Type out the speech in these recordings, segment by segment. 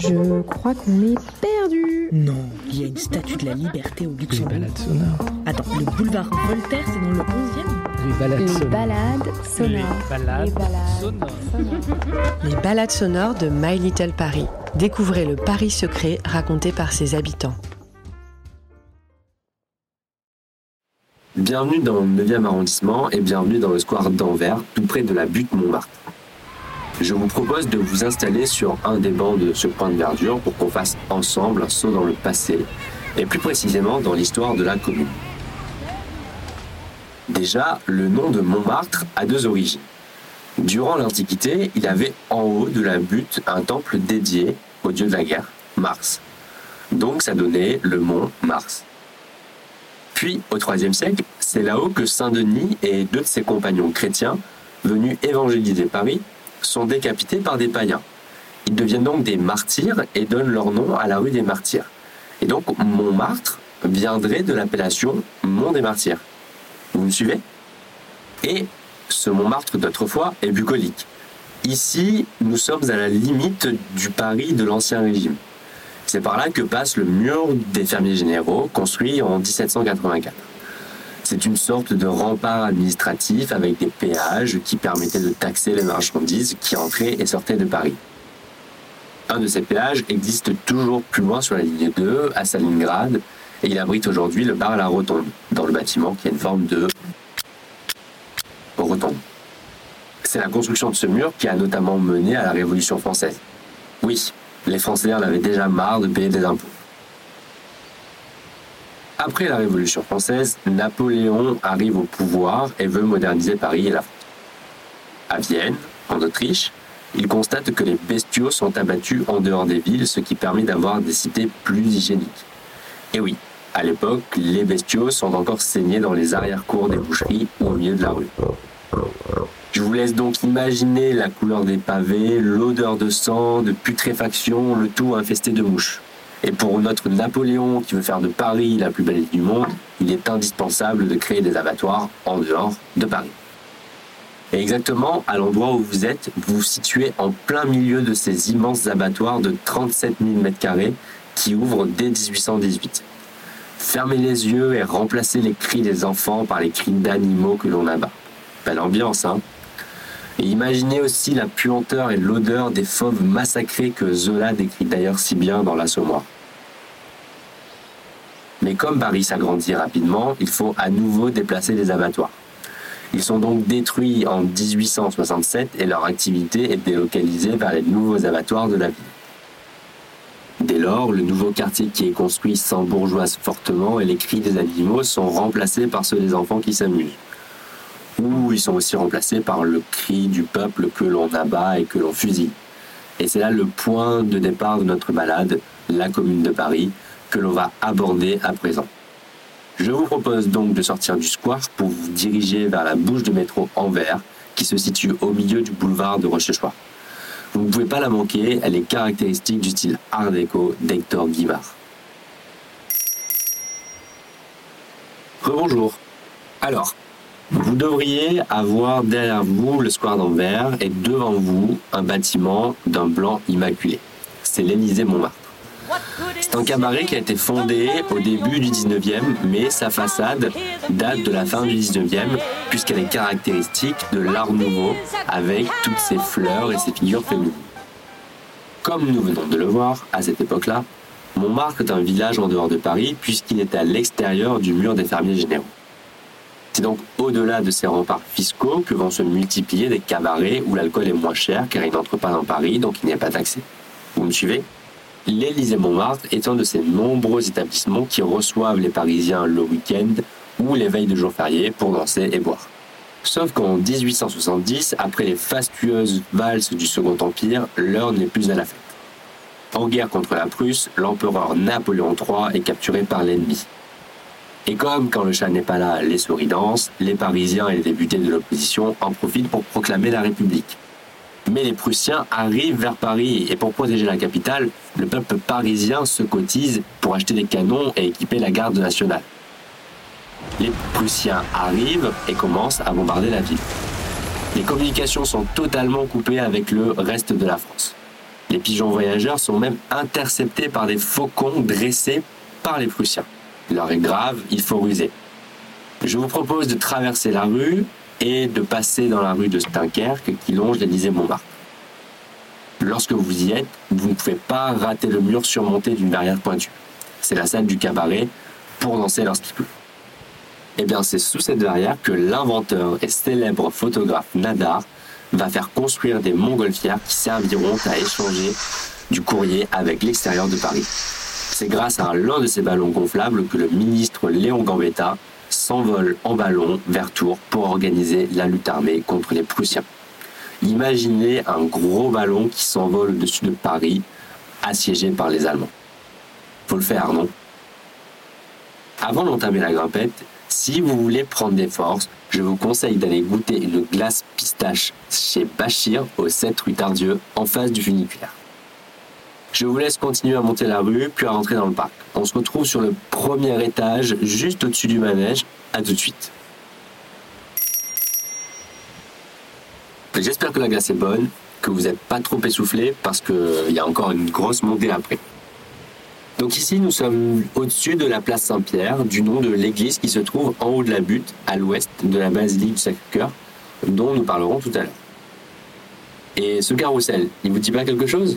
Je crois qu'on est perdu. Non, il y a une statue de la liberté au Les Luxembourg. balades sonores. Attends, le boulevard Voltaire, c'est dans le 11e Les balades Les sonores. balades sonores. Les balades Les sonores. Les balades sonores de My Little Paris. Découvrez le Paris secret raconté par ses habitants. Bienvenue dans le 9e arrondissement et bienvenue dans le square d'Anvers, tout près de la butte Montmartre. Je vous propose de vous installer sur un des bancs de ce point de verdure pour qu'on fasse ensemble un saut dans le passé et plus précisément dans l'histoire de la commune. Déjà, le nom de Montmartre a deux origines. Durant l'Antiquité, il avait en haut de la butte un temple dédié au dieu de la guerre, Mars. Donc ça donnait le mont Mars. Puis, au IIIe siècle, c'est là-haut que Saint-Denis et deux de ses compagnons chrétiens, venus évangéliser Paris, sont décapités par des païens. Ils deviennent donc des martyrs et donnent leur nom à la rue des Martyrs. Et donc, Montmartre viendrait de l'appellation Mont des Martyrs. Vous me suivez? Et ce Montmartre d'autrefois est bucolique. Ici, nous sommes à la limite du Paris de l'Ancien Régime. C'est par là que passe le mur des fermiers généraux, construit en 1784. C'est une sorte de rempart administratif avec des péages qui permettaient de taxer les marchandises qui entraient et sortaient de Paris. Un de ces péages existe toujours plus loin sur la ligne 2, à Stalingrad, et il abrite aujourd'hui le bar La Rotonde, dans le bâtiment qui a une forme de rotonde. C'est la construction de ce mur qui a notamment mené à la Révolution française. Oui, les Français en avaient déjà marre de payer des impôts. Après la Révolution française, Napoléon arrive au pouvoir et veut moderniser Paris et la France. À Vienne, en Autriche, il constate que les bestiaux sont abattus en dehors des villes, ce qui permet d'avoir des cités plus hygiéniques. Et oui, à l'époque, les bestiaux sont encore saignés dans les arrière-cours des boucheries ou au milieu de la rue. Je vous laisse donc imaginer la couleur des pavés, l'odeur de sang, de putréfaction, le tout infesté de mouches. Et pour notre Napoléon qui veut faire de Paris la plus belle ville du monde, il est indispensable de créer des abattoirs en dehors de Paris. Et exactement à l'endroit où vous êtes, vous vous situez en plein milieu de ces immenses abattoirs de 37 000 m2 qui ouvrent dès 1818. Fermez les yeux et remplacez les cris des enfants par les cris d'animaux que l'on abat. Belle ambiance, hein? Et imaginez aussi la puanteur et l'odeur des fauves massacrés que Zola décrit d'ailleurs si bien dans l'Assommoir. Mais comme Paris s'agrandit rapidement, il faut à nouveau déplacer les abattoirs. Ils sont donc détruits en 1867 et leur activité est délocalisée vers les nouveaux abattoirs de la ville. Dès lors, le nouveau quartier qui est construit s'embourgeoise fortement et les cris des animaux sont remplacés par ceux des enfants qui s'amusent. Ou ils sont aussi remplacés par le cri du peuple que l'on abat et que l'on fusille. Et c'est là le point de départ de notre balade, la commune de Paris, que l'on va aborder à présent. Je vous propose donc de sortir du square pour vous diriger vers la bouche de métro Anvers, qui se situe au milieu du boulevard de Rochechouart. Vous ne pouvez pas la manquer, elle est caractéristique du style art déco d'Hector Guimard. Rebonjour. Alors, vous devriez avoir derrière vous le square d'Anvers et devant vous un bâtiment d'un blanc immaculé. C'est l'Élysée Montmartre. C'est un cabaret qui a été fondé au début du 19e, mais sa façade date de la fin du 19e, puisqu'elle est caractéristique de l'art nouveau, avec toutes ses fleurs et ses figures féminines. Comme nous venons de le voir, à cette époque-là, Montmartre est un village en dehors de Paris, puisqu'il est à l'extérieur du mur des fermiers généraux. C'est donc au-delà de ces remparts fiscaux que vont se multiplier des cabarets où l'alcool est moins cher, car il n'entre pas dans Paris, donc il n'y a pas taxé. Vous me suivez? L'Élysée Montmartre est un de ces nombreux établissements qui reçoivent les Parisiens le week-end ou les veilles de jours fériés pour danser et boire. Sauf qu'en 1870, après les fastueuses valses du Second Empire, l'heure n'est plus à la fête. En guerre contre la Prusse, l'empereur Napoléon III est capturé par l'ennemi. Et comme quand le chat n'est pas là, les souris dansent, les Parisiens et les députés de l'opposition en profitent pour proclamer la République. Mais les Prussiens arrivent vers Paris et pour protéger la capitale, le peuple parisien se cotise pour acheter des canons et équiper la garde nationale. Les Prussiens arrivent et commencent à bombarder la ville. Les communications sont totalement coupées avec le reste de la France. Les pigeons voyageurs sont même interceptés par des faucons dressés par les Prussiens. L'heure est grave, il faut ruser. Je vous propose de traverser la rue et de passer dans la rue de Dunkerque qui longe l'Élysée Montmartre. Lorsque vous y êtes, vous ne pouvez pas rater le mur surmonté d'une barrière pointue. C'est la salle du cabaret pour danser lorsqu'il pleut. Eh bien, c'est sous cette barrière que l'inventeur et célèbre photographe Nadar va faire construire des montgolfières qui serviront à échanger du courrier avec l'extérieur de Paris. C'est grâce à l'un de ces ballons gonflables que le ministre Léon Gambetta s'envole en ballon vers Tours pour organiser la lutte armée contre les Prussiens. Imaginez un gros ballon qui s'envole au-dessus de Paris, assiégé par les Allemands. Faut le faire, non? Avant d'entamer la grimpette, si vous voulez prendre des forces, je vous conseille d'aller goûter une glace pistache chez Bachir au 7 rue Tardieu en face du funiculaire. Je vous laisse continuer à monter la rue puis à rentrer dans le parc. On se retrouve sur le premier étage juste au-dessus du manège. À tout de suite. J'espère que la glace est bonne, que vous n'êtes pas trop essoufflé parce qu'il y a encore une grosse montée après. Donc ici, nous sommes au-dessus de la place Saint-Pierre, du nom de l'église qui se trouve en haut de la butte, à l'ouest de la basilique du Sacré-Cœur, dont nous parlerons tout à l'heure. Et ce carrousel, il vous dit pas quelque chose?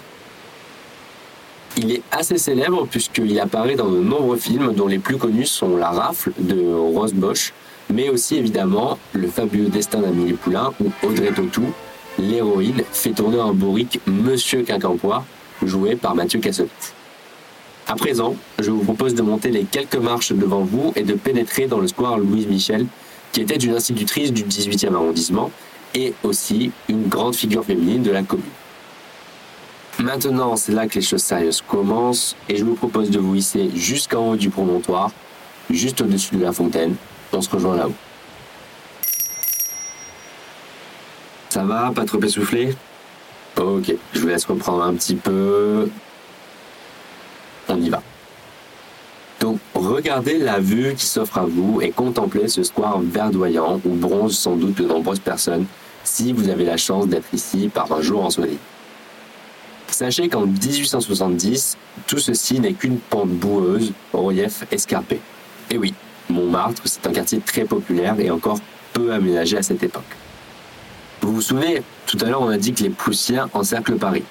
Il est assez célèbre puisqu'il apparaît dans de nombreux films dont les plus connus sont La Rafle de Rose Bosch, mais aussi évidemment Le fabuleux destin d'Amélie Poulain où Audrey Tautou, l'héroïne, fait tourner un bourrique Monsieur Quincampoix, joué par Mathieu Kassovitz. À présent, je vous propose de monter les quelques marches devant vous et de pénétrer dans le square Louise Michel, qui était une institutrice du 18e arrondissement et aussi une grande figure féminine de la commune. Maintenant, c'est là que les choses sérieuses commencent et je vous propose de vous hisser jusqu'en haut du promontoire, juste au-dessus de la fontaine. On se rejoint là-haut. Ça va? Pas trop essoufflé? Ok, je vous laisse reprendre un petit peu on y va. Donc regardez la vue qui s'offre à vous et contemplez ce square verdoyant où bronzent sans doute de nombreuses personnes si vous avez la chance d'être ici par un jour ensoleillé. Sachez qu'en 1870, tout ceci n'est qu'une pente boueuse au relief escarpé. Et oui, Montmartre, c'est un quartier très populaire et encore peu aménagé à cette époque. Vous vous souvenez, tout à l'heure on a dit que les Prussiens encerclent Paris.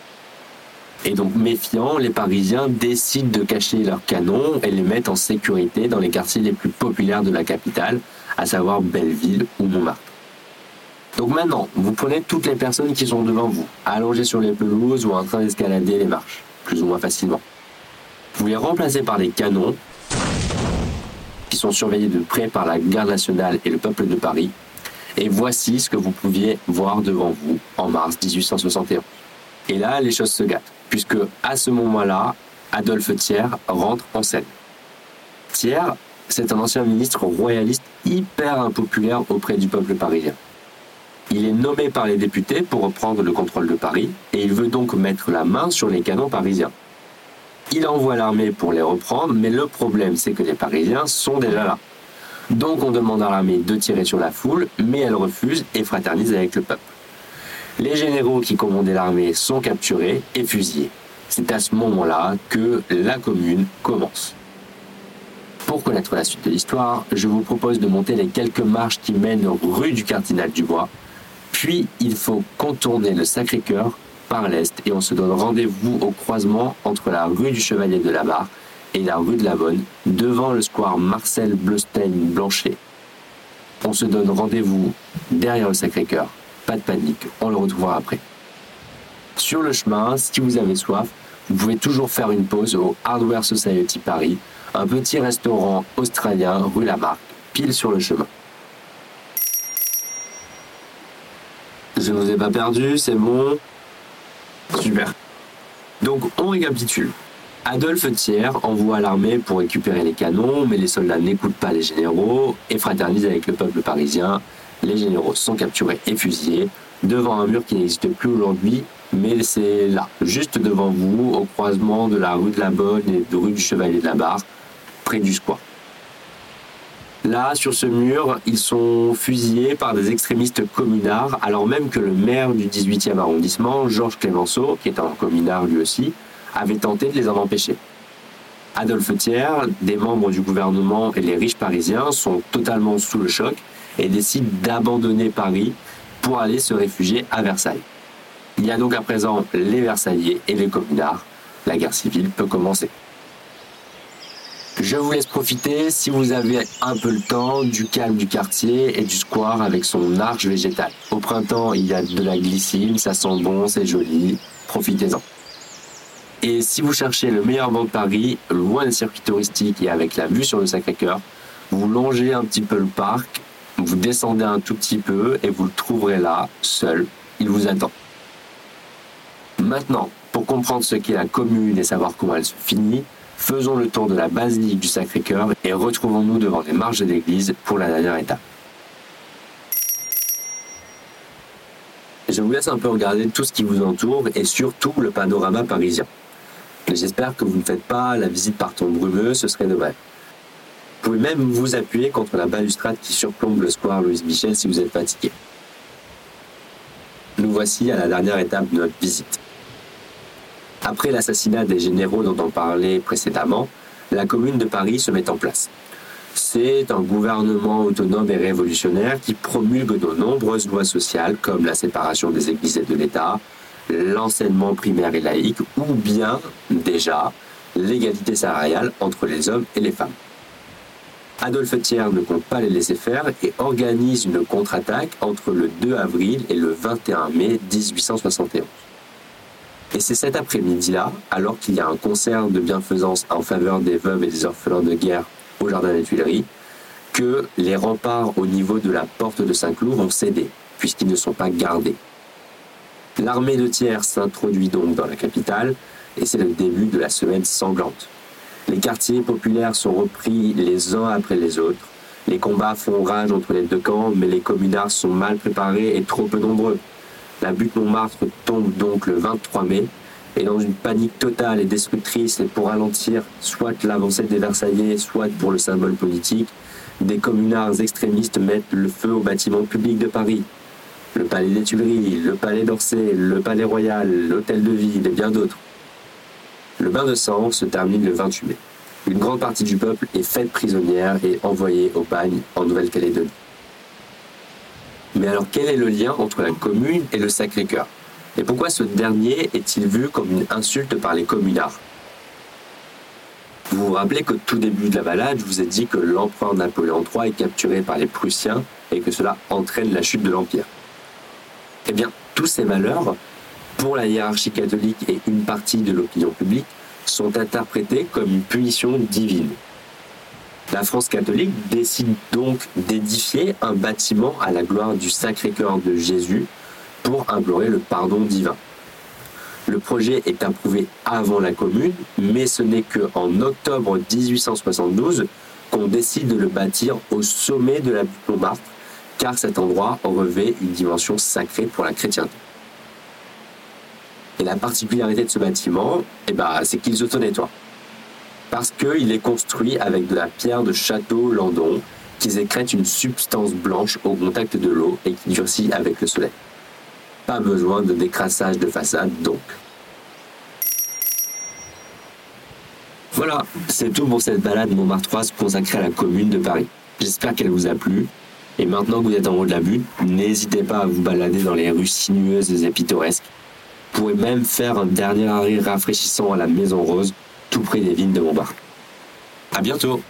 Et donc, méfiants, les Parisiens décident de cacher leurs canons et les mettent en sécurité dans les quartiers les plus populaires de la capitale, à savoir Belleville ou Montmartre. Donc maintenant, vous prenez toutes les personnes qui sont devant vous, allongées sur les pelouses ou en train d'escalader les marches, plus ou moins facilement. Vous les remplacez par les canons, qui sont surveillés de près par la garde nationale et le peuple de Paris. Et voici ce que vous pouviez voir devant vous en mars 1861. Et là, les choses se gâtent puisque à ce moment-là, Adolphe Thiers rentre en scène. Thiers, c'est un ancien ministre royaliste hyper impopulaire auprès du peuple parisien. Il est nommé par les députés pour reprendre le contrôle de Paris et il veut donc mettre la main sur les canons parisiens. Il envoie l'armée pour les reprendre, mais le problème c'est que les Parisiens sont déjà là. Donc on demande à l'armée de tirer sur la foule, mais elle refuse et fraternise avec le peuple. Les généraux qui commandaient l'armée sont capturés et fusillés. C'est à ce moment-là que la commune commence. Pour connaître la suite de l'histoire, je vous propose de monter les quelques marches qui mènent rue du Cardinal Dubois. Puis il faut contourner le Sacré-Cœur par l'est et on se donne rendez-vous au croisement entre la rue du Chevalier de la Barre et la rue de la Bonne, devant le square Marcel Bleustein-Blanchet. On se donne rendez-vous derrière le Sacré-Cœur pas de panique, on le retrouvera après. Sur le chemin, si vous avez soif, vous pouvez toujours faire une pause au Hardware Society Paris, un petit restaurant australien rue Lamarck, pile sur le chemin. Je ne vous ai pas perdu, c'est bon Super. Donc on récapitule. Adolphe Thiers envoie l'armée pour récupérer les canons, mais les soldats n'écoutent pas les généraux et fraternisent avec le peuple parisien les généraux sont capturés et fusillés devant un mur qui n'existe plus aujourd'hui, mais c'est là, juste devant vous, au croisement de la rue de la Bonne et de rue du Chevalier de la Barre, près du square. Là, sur ce mur, ils sont fusillés par des extrémistes communards, alors même que le maire du 18e arrondissement, Georges Clémenceau, qui est un communard lui aussi, avait tenté de les en empêcher. Adolphe Thiers, des membres du gouvernement et les riches parisiens sont totalement sous le choc et décident d'abandonner Paris pour aller se réfugier à Versailles. Il y a donc à présent les Versaillais et les communards. La guerre civile peut commencer. Je vous laisse profiter, si vous avez un peu le temps, du calme du quartier et du square avec son arche végétale. Au printemps, il y a de la glycine, ça sent bon, c'est joli. Profitez-en. Et si vous cherchez le meilleur banc de Paris, loin des circuits touristiques et avec la vue sur le Sacré-Cœur, vous longez un petit peu le parc, vous descendez un tout petit peu et vous le trouverez là, seul. Il vous attend. Maintenant, pour comprendre ce qu'est la commune et savoir comment elle se finit, faisons le tour de la basilique du Sacré-Cœur et retrouvons-nous devant les marches de l'église pour la dernière étape. Je vous laisse un peu regarder tout ce qui vous entoure et surtout le panorama parisien. J'espère que vous ne faites pas la visite par temps brumeux, ce serait dommage. Vous pouvez même vous appuyer contre la balustrade qui surplombe le square Louis Michel si vous êtes fatigué. Nous voici à la dernière étape de notre visite. Après l'assassinat des généraux dont on parlait précédemment, la commune de Paris se met en place. C'est un gouvernement autonome et révolutionnaire qui promulgue de nombreuses lois sociales comme la séparation des églises et de l'État, l'enseignement primaire et laïque ou bien, déjà, l'égalité salariale entre les hommes et les femmes. Adolphe Thiers ne compte pas les laisser faire et organise une contre-attaque entre le 2 avril et le 21 mai 1871. Et c'est cet après-midi-là, alors qu'il y a un concert de bienfaisance en faveur des veuves et des orphelins de guerre au Jardin des Tuileries, que les remparts au niveau de la porte de Saint-Cloud vont céder, puisqu'ils ne sont pas gardés. L'armée de Thiers s'introduit donc dans la capitale, et c'est le début de la semaine sanglante. Les quartiers populaires sont repris les uns après les autres. Les combats font rage entre les deux camps, mais les communards sont mal préparés et trop peu nombreux. La butte Montmartre tombe donc le 23 mai, et dans une panique totale et destructrice, et pour ralentir soit l'avancée des Versaillais, soit pour le symbole politique, des communards extrémistes mettent le feu aux bâtiments publics de Paris. Le palais des Tuileries, le palais d'Orsay, le palais royal, l'hôtel de ville et bien d'autres. Le bain de sang se termine le 28 mai. Une grande partie du peuple est faite prisonnière et envoyée au bagne en Nouvelle-Calédonie. Mais alors quel est le lien entre la commune et le Sacré-Cœur? Et pourquoi ce dernier est-il vu comme une insulte par les communards? Vous vous rappelez qu'au tout début de la balade, je vous ai dit que l'empereur Napoléon III est capturé par les Prussiens et que cela entraîne la chute de l'Empire. Eh bien, tous ces malheurs, pour la hiérarchie catholique et une partie de l'opinion publique, sont interprétés comme une punition divine. La France catholique décide donc d'édifier un bâtiment à la gloire du Sacré-Cœur de Jésus pour implorer le pardon divin. Le projet est approuvé avant la commune, mais ce n'est qu'en octobre 1872 qu'on décide de le bâtir au sommet de la butte Montmartre, car cet endroit revêt une dimension sacrée pour la chrétienté. Et la particularité de ce bâtiment, eh ben, c'est qu'il s'auto-nettoie parce qu'il est construit avec de la pierre de Château-Landon qui sécrète une substance blanche au contact de l'eau et qui durcit avec le soleil. Pas besoin de décrassage de façade donc. Voilà, c'est tout pour cette balade Montmartroise consacrée à la commune de Paris. J'espère qu'elle vous a plu. Et maintenant que vous êtes en haut de la butte, n'hésitez pas à vous balader dans les rues sinueuses et pittoresques. Vous pourrez même faire un dernier arrêt rafraîchissant à la Maison Rose tout près des vignes de Montbard. À bientôt